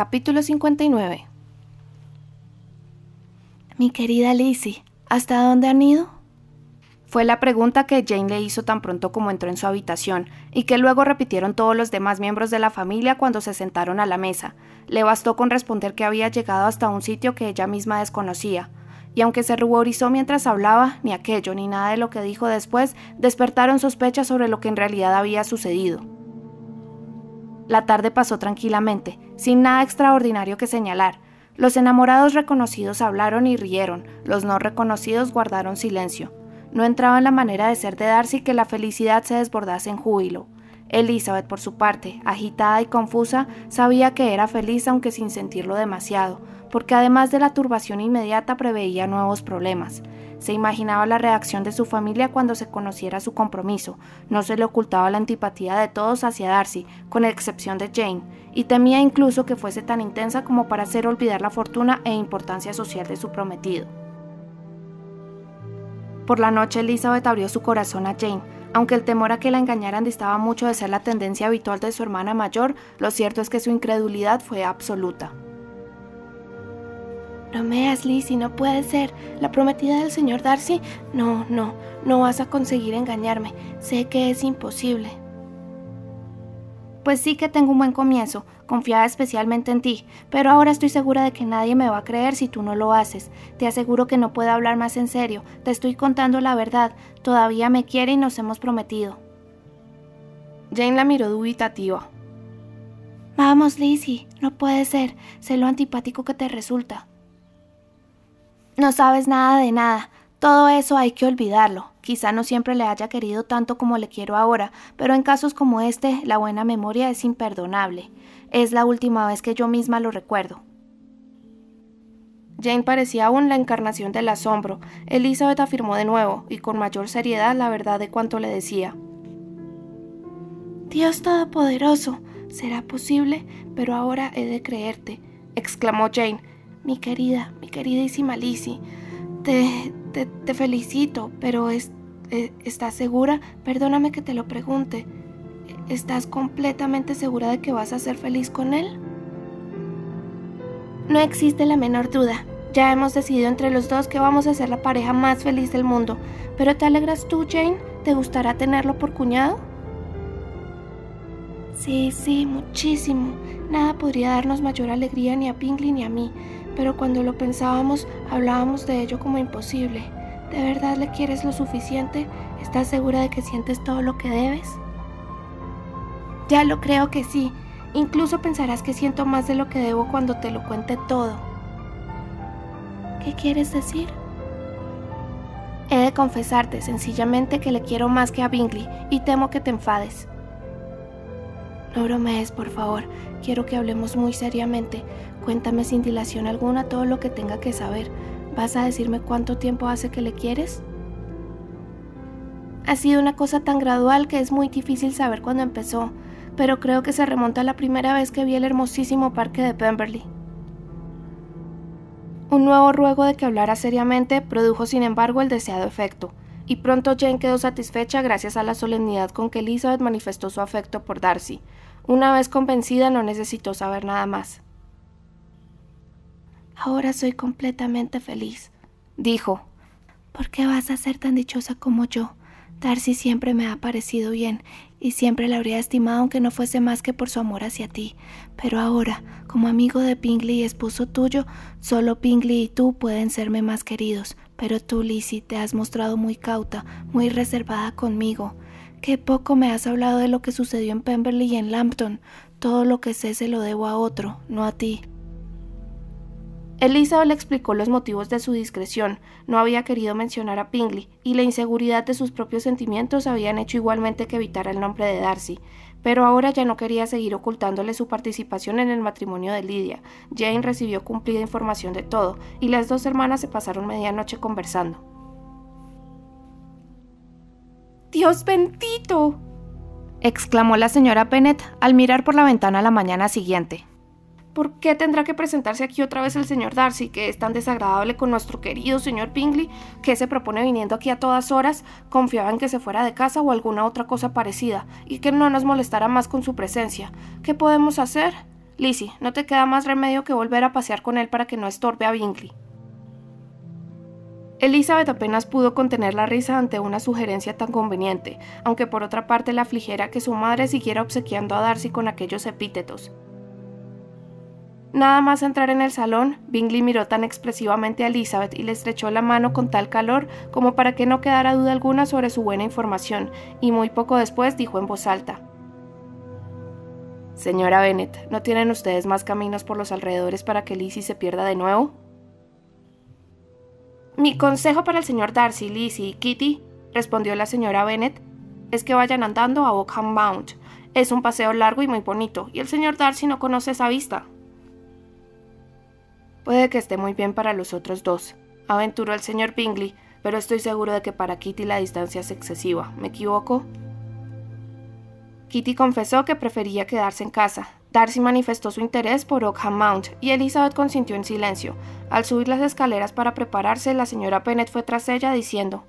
Capítulo 59 Mi querida Lizzie, ¿hasta dónde han ido? Fue la pregunta que Jane le hizo tan pronto como entró en su habitación, y que luego repitieron todos los demás miembros de la familia cuando se sentaron a la mesa. Le bastó con responder que había llegado hasta un sitio que ella misma desconocía, y aunque se ruborizó mientras hablaba, ni aquello ni nada de lo que dijo después despertaron sospechas sobre lo que en realidad había sucedido. La tarde pasó tranquilamente, sin nada extraordinario que señalar. Los enamorados reconocidos hablaron y rieron, los no reconocidos guardaron silencio. No entraba en la manera de ser de Darcy que la felicidad se desbordase en júbilo. Elizabeth, por su parte, agitada y confusa, sabía que era feliz aunque sin sentirlo demasiado, porque además de la turbación inmediata preveía nuevos problemas. Se imaginaba la reacción de su familia cuando se conociera su compromiso, no se le ocultaba la antipatía de todos hacia Darcy, con excepción de Jane, y temía incluso que fuese tan intensa como para hacer olvidar la fortuna e importancia social de su prometido. Por la noche Elizabeth abrió su corazón a Jane. Aunque el temor a que la engañaran distaba mucho de ser la tendencia habitual de su hermana mayor, lo cierto es que su incredulidad fue absoluta. No me Lizzie, no puede ser. La prometida del señor Darcy. No, no, no vas a conseguir engañarme. Sé que es imposible. Pues sí que tengo un buen comienzo, confiaba especialmente en ti, pero ahora estoy segura de que nadie me va a creer si tú no lo haces. Te aseguro que no puedo hablar más en serio, te estoy contando la verdad, todavía me quiere y nos hemos prometido. Jane la miró dubitativa. Vamos, Lizzie, no puede ser, sé lo antipático que te resulta. No sabes nada de nada, todo eso hay que olvidarlo. Quizá no siempre le haya querido tanto como le quiero ahora, pero en casos como este, la buena memoria es imperdonable. Es la última vez que yo misma lo recuerdo. Jane parecía aún la encarnación del asombro. Elizabeth afirmó de nuevo, y con mayor seriedad, la verdad de cuanto le decía. Dios Todopoderoso, será posible, pero ahora he de creerte, exclamó Jane. Mi querida, mi queridísima Lizzie, te, te, felicito, pero es, eh, ¿estás segura? Perdóname que te lo pregunte. ¿Estás completamente segura de que vas a ser feliz con él? No existe la menor duda. Ya hemos decidido entre los dos que vamos a ser la pareja más feliz del mundo. ¿Pero te alegras tú, Jane? ¿Te gustará tenerlo por cuñado? Sí, sí, muchísimo. Nada podría darnos mayor alegría ni a Pingley ni a mí pero cuando lo pensábamos hablábamos de ello como imposible. ¿De verdad le quieres lo suficiente? ¿Estás segura de que sientes todo lo que debes? Ya lo creo que sí. Incluso pensarás que siento más de lo que debo cuando te lo cuente todo. ¿Qué quieres decir? He de confesarte sencillamente que le quiero más que a Bingley y temo que te enfades. No bromees, por favor. Quiero que hablemos muy seriamente. Cuéntame sin dilación alguna todo lo que tenga que saber. ¿Vas a decirme cuánto tiempo hace que le quieres? Ha sido una cosa tan gradual que es muy difícil saber cuándo empezó, pero creo que se remonta a la primera vez que vi el hermosísimo parque de Pemberley. Un nuevo ruego de que hablara seriamente produjo sin embargo el deseado efecto, y pronto Jane quedó satisfecha gracias a la solemnidad con que Elizabeth manifestó su afecto por Darcy. Una vez convencida no necesitó saber nada más. Ahora soy completamente feliz, dijo. ¿Por qué vas a ser tan dichosa como yo? Darcy siempre me ha parecido bien y siempre la habría estimado aunque no fuese más que por su amor hacia ti. Pero ahora, como amigo de Pingley y esposo tuyo, solo Pingley y tú pueden serme más queridos. Pero tú, Lizzie, te has mostrado muy cauta, muy reservada conmigo. Qué poco me has hablado de lo que sucedió en Pemberley y en Lambton. Todo lo que sé se lo debo a otro, no a ti. Elizabeth le explicó los motivos de su discreción. No había querido mencionar a Pingley, y la inseguridad de sus propios sentimientos habían hecho igualmente que evitara el nombre de Darcy. Pero ahora ya no quería seguir ocultándole su participación en el matrimonio de Lydia. Jane recibió cumplida información de todo, y las dos hermanas se pasaron medianoche conversando. ¡Dios bendito! exclamó la señora Bennet al mirar por la ventana la mañana siguiente. ¿Por qué tendrá que presentarse aquí otra vez el señor Darcy, que es tan desagradable con nuestro querido señor Bingley, que se propone viniendo aquí a todas horas, confiaba en que se fuera de casa o alguna otra cosa parecida, y que no nos molestara más con su presencia? ¿Qué podemos hacer? Lizzie, no te queda más remedio que volver a pasear con él para que no estorbe a Bingley. Elizabeth apenas pudo contener la risa ante una sugerencia tan conveniente, aunque por otra parte la afligiera que su madre siguiera obsequiando a Darcy con aquellos epítetos. Nada más entrar en el salón, Bingley miró tan expresivamente a Elizabeth y le estrechó la mano con tal calor como para que no quedara duda alguna sobre su buena información, y muy poco después dijo en voz alta Señora Bennet, ¿no tienen ustedes más caminos por los alrededores para que Lizzie se pierda de nuevo? Mi consejo para el señor Darcy, Lizzie y Kitty, respondió la señora Bennet, es que vayan andando a Oakham Mount. Es un paseo largo y muy bonito, y el señor Darcy no conoce esa vista. Puede que esté muy bien para los otros dos, aventuró el señor Bingley, pero estoy seguro de que para Kitty la distancia es excesiva. ¿Me equivoco? Kitty confesó que prefería quedarse en casa. Darcy manifestó su interés por Oakham Mount y Elizabeth consintió en silencio. Al subir las escaleras para prepararse, la señora Bennet fue tras ella diciendo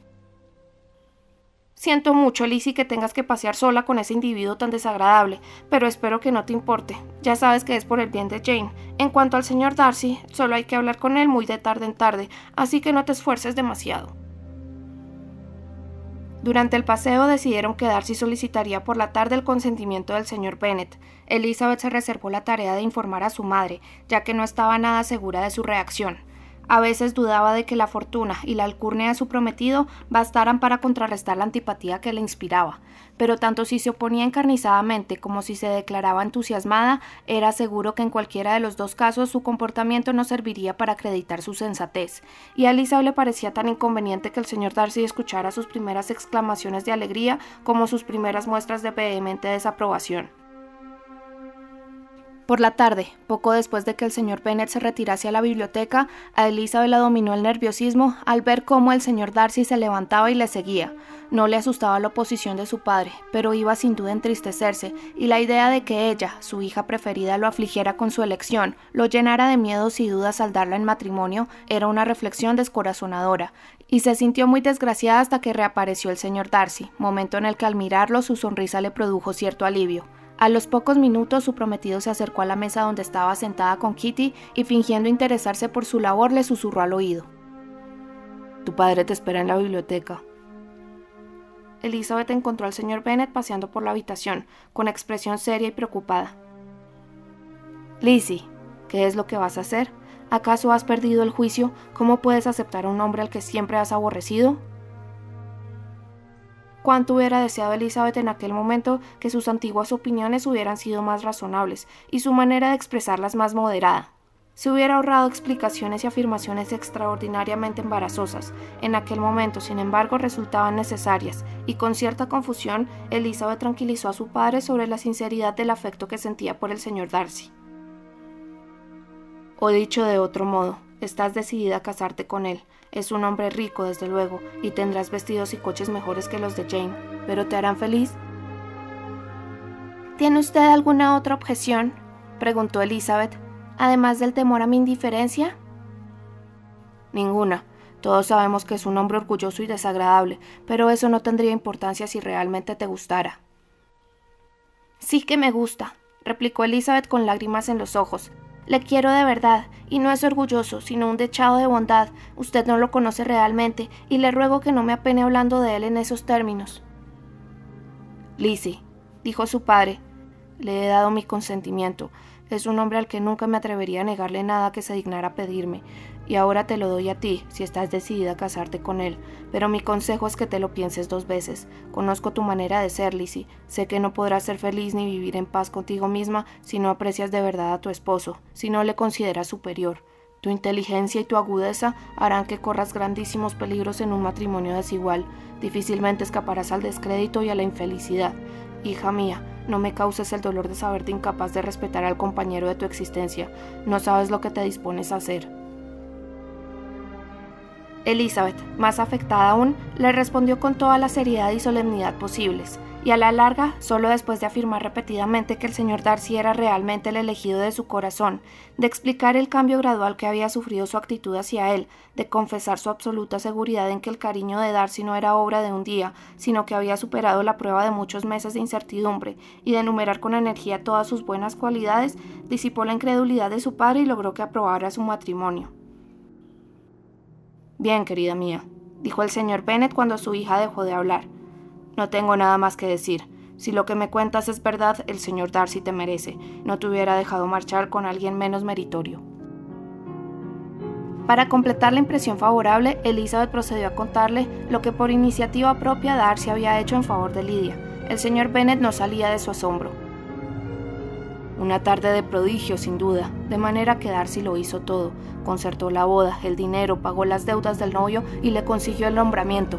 Siento mucho, Lizzie, que tengas que pasear sola con ese individuo tan desagradable, pero espero que no te importe. Ya sabes que es por el bien de Jane. En cuanto al señor Darcy, solo hay que hablar con él muy de tarde en tarde, así que no te esfuerces demasiado. Durante el paseo decidieron que Darcy solicitaría por la tarde el consentimiento del señor Bennet. Elizabeth se reservó la tarea de informar a su madre, ya que no estaba nada segura de su reacción. A veces dudaba de que la fortuna y la alcurnia de su prometido bastaran para contrarrestar la antipatía que le inspiraba, pero tanto si se oponía encarnizadamente como si se declaraba entusiasmada, era seguro que en cualquiera de los dos casos su comportamiento no serviría para acreditar su sensatez, y a Elisa le parecía tan inconveniente que el señor Darcy escuchara sus primeras exclamaciones de alegría como sus primeras muestras de vehemente desaprobación. Por la tarde, poco después de que el señor Bennet se retirase a la biblioteca, a Elizabeth la dominó el nerviosismo al ver cómo el señor Darcy se levantaba y le seguía. No le asustaba la oposición de su padre, pero iba sin duda a entristecerse, y la idea de que ella, su hija preferida, lo afligiera con su elección, lo llenara de miedos y dudas al darla en matrimonio, era una reflexión descorazonadora, y se sintió muy desgraciada hasta que reapareció el señor Darcy, momento en el que al mirarlo su sonrisa le produjo cierto alivio. A los pocos minutos su prometido se acercó a la mesa donde estaba sentada con Kitty y fingiendo interesarse por su labor le susurró al oído. Tu padre te espera en la biblioteca. Elizabeth encontró al señor Bennet paseando por la habitación, con expresión seria y preocupada. Lizzie, ¿qué es lo que vas a hacer? ¿Acaso has perdido el juicio? ¿Cómo puedes aceptar a un hombre al que siempre has aborrecido? Cuánto hubiera deseado Elizabeth en aquel momento que sus antiguas opiniones hubieran sido más razonables y su manera de expresarlas más moderada. Se hubiera ahorrado explicaciones y afirmaciones extraordinariamente embarazosas. En aquel momento, sin embargo, resultaban necesarias, y con cierta confusión, Elizabeth tranquilizó a su padre sobre la sinceridad del afecto que sentía por el señor Darcy. O dicho de otro modo, estás decidida a casarte con él, es un hombre rico, desde luego, y tendrás vestidos y coches mejores que los de Jane, pero ¿te harán feliz? ¿Tiene usted alguna otra objeción? preguntó Elizabeth, además del temor a mi indiferencia. Ninguna. Todos sabemos que es un hombre orgulloso y desagradable, pero eso no tendría importancia si realmente te gustara. Sí que me gusta, replicó Elizabeth con lágrimas en los ojos, le quiero de verdad, y no es orgulloso, sino un dechado de bondad. Usted no lo conoce realmente, y le ruego que no me apene hablando de él en esos términos. Lizzie, dijo su padre, le he dado mi consentimiento. Es un hombre al que nunca me atrevería a negarle nada que se dignara pedirme, y ahora te lo doy a ti, si estás decidida a casarte con él. Pero mi consejo es que te lo pienses dos veces. Conozco tu manera de ser, Lizzie. Sé que no podrás ser feliz ni vivir en paz contigo misma si no aprecias de verdad a tu esposo, si no le consideras superior. Tu inteligencia y tu agudeza harán que corras grandísimos peligros en un matrimonio desigual. Difícilmente escaparás al descrédito y a la infelicidad. Hija mía, no me causes el dolor de saberte incapaz de respetar al compañero de tu existencia. No sabes lo que te dispones a hacer. Elizabeth, más afectada aún, le respondió con toda la seriedad y solemnidad posibles, y a la larga, solo después de afirmar repetidamente que el señor Darcy era realmente el elegido de su corazón, de explicar el cambio gradual que había sufrido su actitud hacia él, de confesar su absoluta seguridad en que el cariño de Darcy no era obra de un día, sino que había superado la prueba de muchos meses de incertidumbre, y de enumerar con energía todas sus buenas cualidades, disipó la incredulidad de su padre y logró que aprobara su matrimonio. Bien, querida mía, dijo el señor Bennet cuando su hija dejó de hablar. No tengo nada más que decir. Si lo que me cuentas es verdad, el señor Darcy te merece. No te hubiera dejado marchar con alguien menos meritorio. Para completar la impresión favorable, Elizabeth procedió a contarle lo que por iniciativa propia Darcy había hecho en favor de Lidia. El señor Bennet no salía de su asombro. Una tarde de prodigio, sin duda, de manera que Darcy lo hizo todo. Concertó la boda, el dinero, pagó las deudas del novio y le consiguió el nombramiento.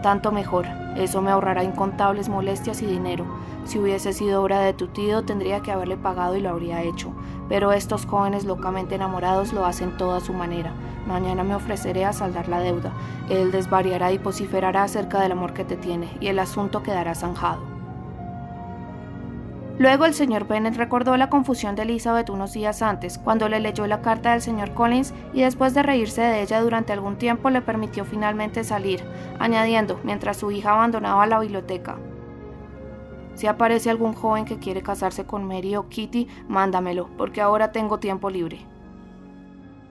Tanto mejor, eso me ahorrará incontables molestias y dinero. Si hubiese sido obra de tu tío, tendría que haberle pagado y lo habría hecho. Pero estos jóvenes locamente enamorados lo hacen todo a su manera. Mañana me ofreceré a saldar la deuda. Él desvariará y vociferará acerca del amor que te tiene, y el asunto quedará zanjado. Luego el señor Bennet recordó la confusión de Elizabeth unos días antes, cuando le leyó la carta del señor Collins y después de reírse de ella durante algún tiempo le permitió finalmente salir, añadiendo, mientras su hija abandonaba la biblioteca. Si aparece algún joven que quiere casarse con Mary o Kitty, mándamelo, porque ahora tengo tiempo libre.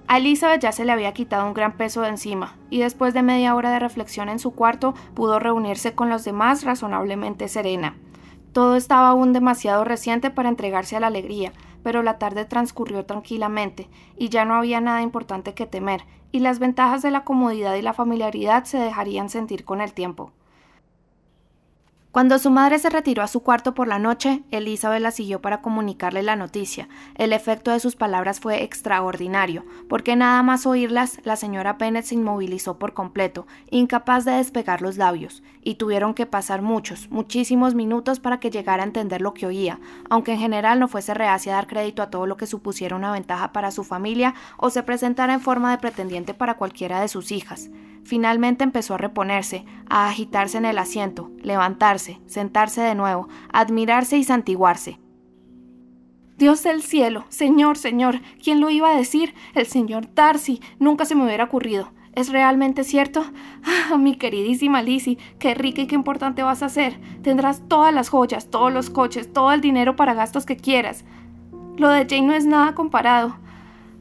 A Elizabeth ya se le había quitado un gran peso de encima, y después de media hora de reflexión en su cuarto pudo reunirse con los demás razonablemente serena. Todo estaba aún demasiado reciente para entregarse a la alegría, pero la tarde transcurrió tranquilamente, y ya no había nada importante que temer, y las ventajas de la comodidad y la familiaridad se dejarían sentir con el tiempo. Cuando su madre se retiró a su cuarto por la noche, Elizabeth la siguió para comunicarle la noticia. El efecto de sus palabras fue extraordinario, porque nada más oírlas, la señora Bennet se inmovilizó por completo, incapaz de despegar los labios, y tuvieron que pasar muchos, muchísimos minutos para que llegara a entender lo que oía, aunque en general no fuese reacia a dar crédito a todo lo que supusiera una ventaja para su familia o se presentara en forma de pretendiente para cualquiera de sus hijas. Finalmente empezó a reponerse, a agitarse en el asiento, levantarse, sentarse de nuevo, admirarse y santiguarse. Dios del cielo, Señor, Señor, ¿quién lo iba a decir? El señor Darcy, nunca se me hubiera ocurrido. ¿Es realmente cierto? Ah, mi queridísima Lizzie, qué rica y qué importante vas a ser. Tendrás todas las joyas, todos los coches, todo el dinero para gastos que quieras. Lo de Jane no es nada comparado.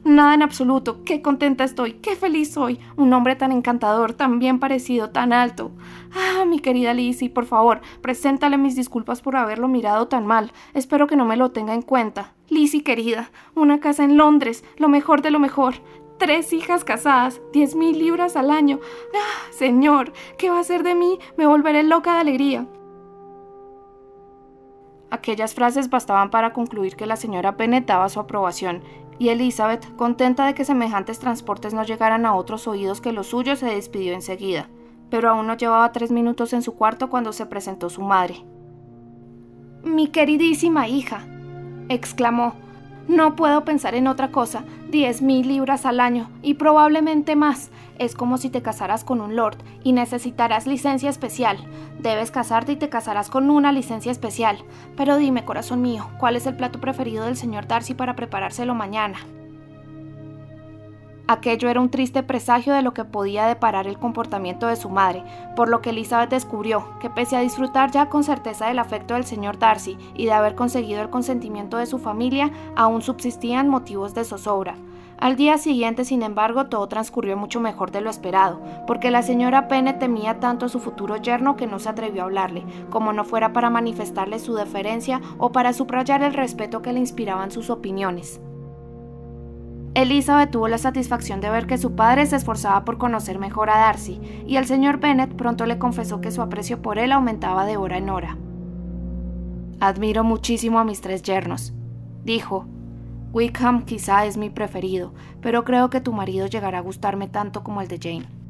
Nada en absoluto. Qué contenta estoy, qué feliz soy. Un hombre tan encantador, tan bien parecido, tan alto. Ah, mi querida Lizzie, por favor, preséntale mis disculpas por haberlo mirado tan mal. Espero que no me lo tenga en cuenta. Lizzie, querida, una casa en Londres, lo mejor de lo mejor. Tres hijas casadas, diez mil libras al año. Ah, señor, ¿qué va a hacer de mí? Me volveré loca de alegría. Aquellas frases bastaban para concluir que la señora Bennet daba su aprobación, y Elizabeth, contenta de que semejantes transportes no llegaran a otros oídos que los suyos, se despidió enseguida. Pero aún no llevaba tres minutos en su cuarto cuando se presentó su madre. Mi queridísima hija, exclamó, no puedo pensar en otra cosa. Diez mil libras al año, y probablemente más. Es como si te casaras con un lord y necesitarás licencia especial. Debes casarte y te casarás con una licencia especial. Pero dime, corazón mío, ¿cuál es el plato preferido del señor Darcy para preparárselo mañana? Aquello era un triste presagio de lo que podía deparar el comportamiento de su madre, por lo que Elizabeth descubrió que pese a disfrutar ya con certeza del afecto del señor Darcy y de haber conseguido el consentimiento de su familia, aún subsistían motivos de zozobra. Al día siguiente, sin embargo, todo transcurrió mucho mejor de lo esperado, porque la señora Penne temía tanto a su futuro yerno que no se atrevió a hablarle, como no fuera para manifestarle su deferencia o para subrayar el respeto que le inspiraban sus opiniones. Elizabeth tuvo la satisfacción de ver que su padre se esforzaba por conocer mejor a Darcy, y el señor Bennet pronto le confesó que su aprecio por él aumentaba de hora en hora. Admiro muchísimo a mis tres yernos, dijo. Wickham quizá es mi preferido, pero creo que tu marido llegará a gustarme tanto como el de Jane.